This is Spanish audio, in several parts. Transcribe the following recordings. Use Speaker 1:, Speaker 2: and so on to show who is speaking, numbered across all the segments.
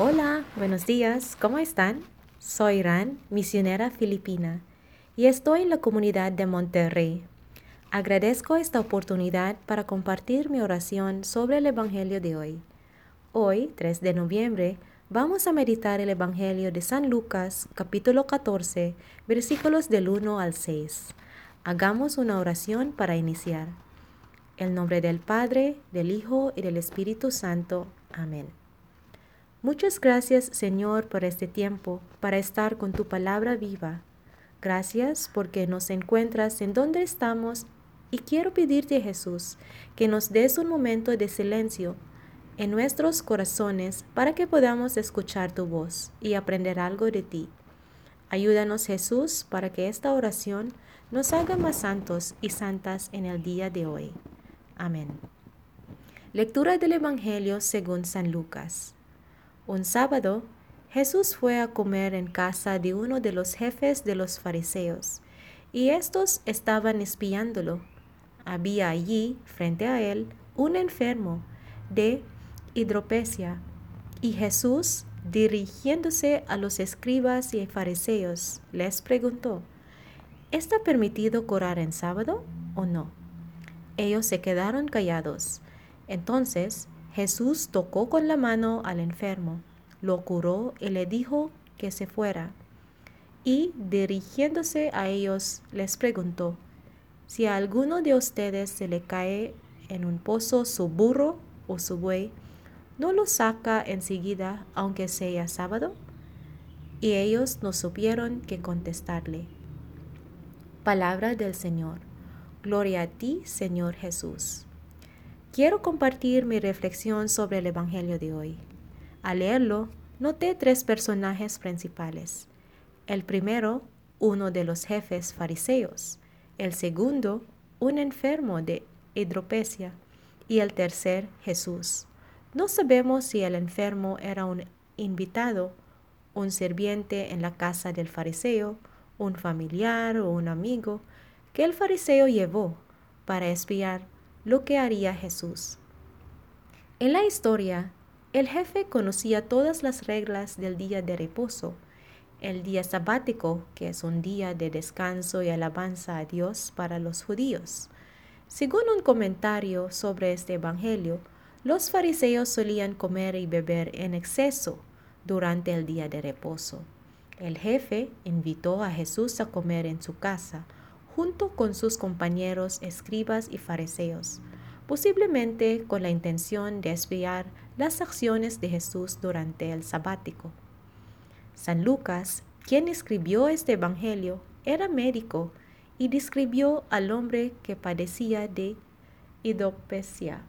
Speaker 1: Hola, buenos días, ¿cómo están? Soy Ran, misionera filipina, y estoy en la comunidad de Monterrey. Agradezco esta oportunidad para compartir mi oración sobre el Evangelio de hoy. Hoy, 3 de noviembre, vamos a meditar el Evangelio de San Lucas, capítulo 14, versículos del 1 al 6. Hagamos una oración para iniciar. En nombre del Padre, del Hijo y del Espíritu Santo. Amén. Muchas gracias, Señor, por este tiempo, para estar con tu palabra viva. Gracias porque nos encuentras en donde estamos y quiero pedirte, Jesús, que nos des un momento de silencio en nuestros corazones para que podamos escuchar tu voz y aprender algo de ti. Ayúdanos, Jesús, para que esta oración nos haga más santos y santas en el día de hoy. Amén. Lectura del Evangelio según San Lucas. Un sábado, Jesús fue a comer en casa de uno de los jefes de los fariseos, y estos estaban espiándolo. Había allí, frente a él, un enfermo de hidropesia, y Jesús, dirigiéndose a los escribas y fariseos, les preguntó, ¿Está permitido curar en sábado o no? Ellos se quedaron callados. Entonces Jesús tocó con la mano al enfermo, lo curó y le dijo que se fuera. Y dirigiéndose a ellos les preguntó, si a alguno de ustedes se le cae en un pozo su burro o su buey, ¿no lo saca enseguida aunque sea sábado? Y ellos no supieron qué contestarle. Palabra del Señor. Gloria a ti, Señor Jesús. Quiero compartir mi reflexión sobre el Evangelio de hoy. Al leerlo, noté tres personajes principales. El primero, uno de los jefes fariseos. El segundo, un enfermo de hidropesia. Y el tercer, Jesús. No sabemos si el enfermo era un invitado, un sirviente en la casa del fariseo, un familiar o un amigo que el fariseo llevó para espiar lo que haría Jesús. En la historia, el jefe conocía todas las reglas del día de reposo, el día sabático, que es un día de descanso y alabanza a Dios para los judíos. Según un comentario sobre este Evangelio, los fariseos solían comer y beber en exceso durante el día de reposo. El jefe invitó a Jesús a comer en su casa, junto con sus compañeros escribas y fariseos, posiblemente con la intención de espiar las acciones de Jesús durante el sabático. San Lucas, quien escribió este Evangelio, era médico y describió al hombre que padecía de hidropesia.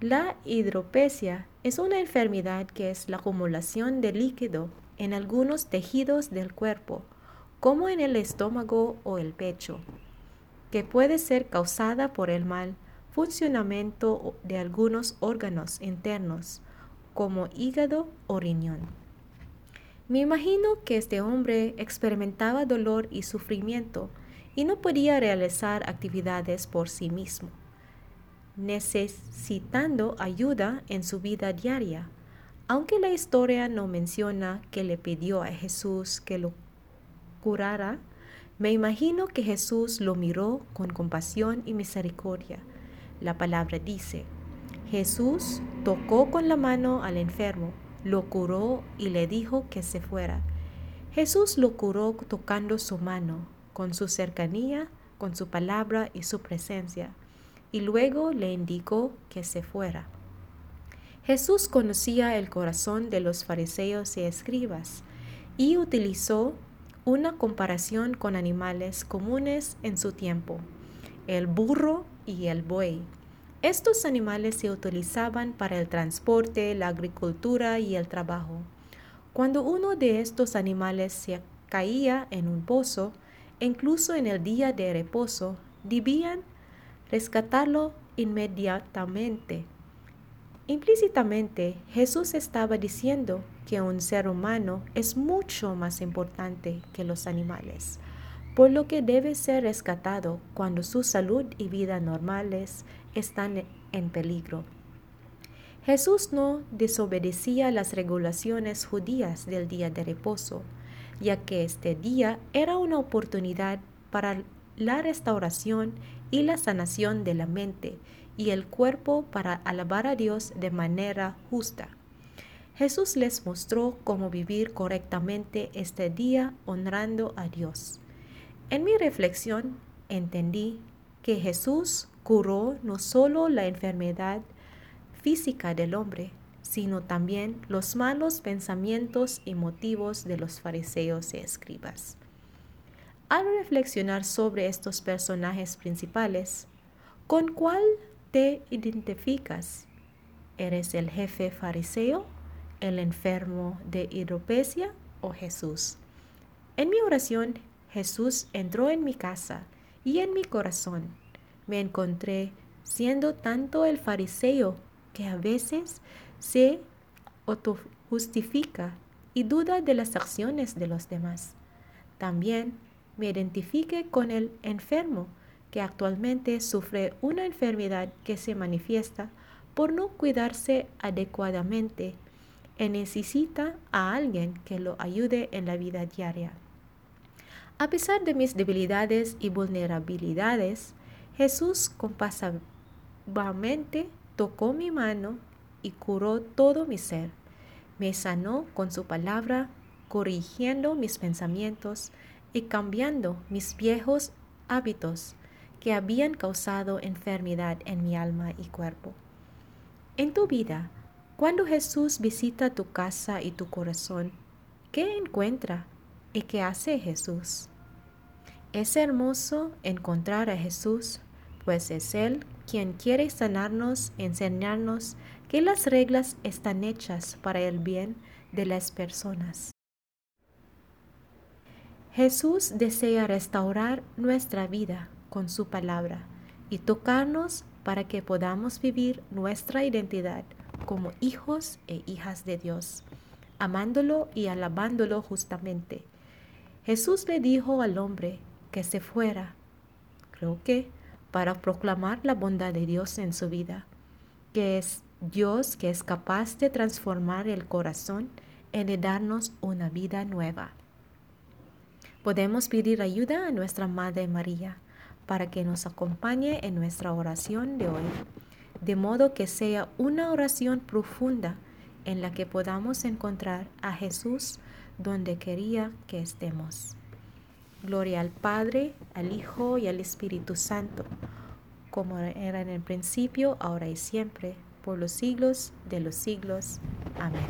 Speaker 1: La hidropesia es una enfermedad que es la acumulación de líquido en algunos tejidos del cuerpo, como en el estómago o el pecho, que puede ser causada por el mal funcionamiento de algunos órganos internos, como hígado o riñón. Me imagino que este hombre experimentaba dolor y sufrimiento y no podía realizar actividades por sí mismo, necesitando ayuda en su vida diaria aunque la historia no menciona que le pidió a Jesús que lo curara, me imagino que Jesús lo miró con compasión y misericordia. La palabra dice, Jesús tocó con la mano al enfermo, lo curó y le dijo que se fuera. Jesús lo curó tocando su mano, con su cercanía, con su palabra y su presencia, y luego le indicó que se fuera. Jesús conocía el corazón de los fariseos y escribas y utilizó una comparación con animales comunes en su tiempo, el burro y el buey. Estos animales se utilizaban para el transporte, la agricultura y el trabajo. Cuando uno de estos animales se caía en un pozo, incluso en el día de reposo, debían rescatarlo inmediatamente Implícitamente, Jesús estaba diciendo que un ser humano es mucho más importante que los animales, por lo que debe ser rescatado cuando su salud y vida normales están en peligro. Jesús no desobedecía las regulaciones judías del día de reposo, ya que este día era una oportunidad para la restauración y la sanación de la mente y el cuerpo para alabar a Dios de manera justa. Jesús les mostró cómo vivir correctamente este día honrando a Dios. En mi reflexión entendí que Jesús curó no solo la enfermedad física del hombre, sino también los malos pensamientos y motivos de los fariseos y escribas. Al reflexionar sobre estos personajes principales, ¿con cuál te identificas? ¿Eres el jefe fariseo? El enfermo de hidropesia o Jesús. En mi oración, Jesús entró en mi casa y en mi corazón. Me encontré siendo tanto el fariseo que a veces se autojustifica y duda de las acciones de los demás. También me identifique con el enfermo que actualmente sufre una enfermedad que se manifiesta por no cuidarse adecuadamente necesita a alguien que lo ayude en la vida diaria. A pesar de mis debilidades y vulnerabilidades, Jesús compasivamente tocó mi mano y curó todo mi ser. Me sanó con su palabra, corrigiendo mis pensamientos y cambiando mis viejos hábitos que habían causado enfermedad en mi alma y cuerpo. En tu vida, cuando Jesús visita tu casa y tu corazón, ¿qué encuentra y qué hace Jesús? Es hermoso encontrar a Jesús, pues es Él quien quiere sanarnos, enseñarnos que las reglas están hechas para el bien de las personas. Jesús desea restaurar nuestra vida con su palabra y tocarnos para que podamos vivir nuestra identidad como hijos e hijas de Dios, amándolo y alabándolo justamente. Jesús le dijo al hombre que se fuera, creo que para proclamar la bondad de Dios en su vida, que es Dios que es capaz de transformar el corazón y de darnos una vida nueva. Podemos pedir ayuda a nuestra Madre María para que nos acompañe en nuestra oración de hoy de modo que sea una oración profunda en la que podamos encontrar a Jesús donde quería que estemos. Gloria al Padre, al Hijo y al Espíritu Santo, como era en el principio, ahora y siempre, por los siglos de los siglos. Amén.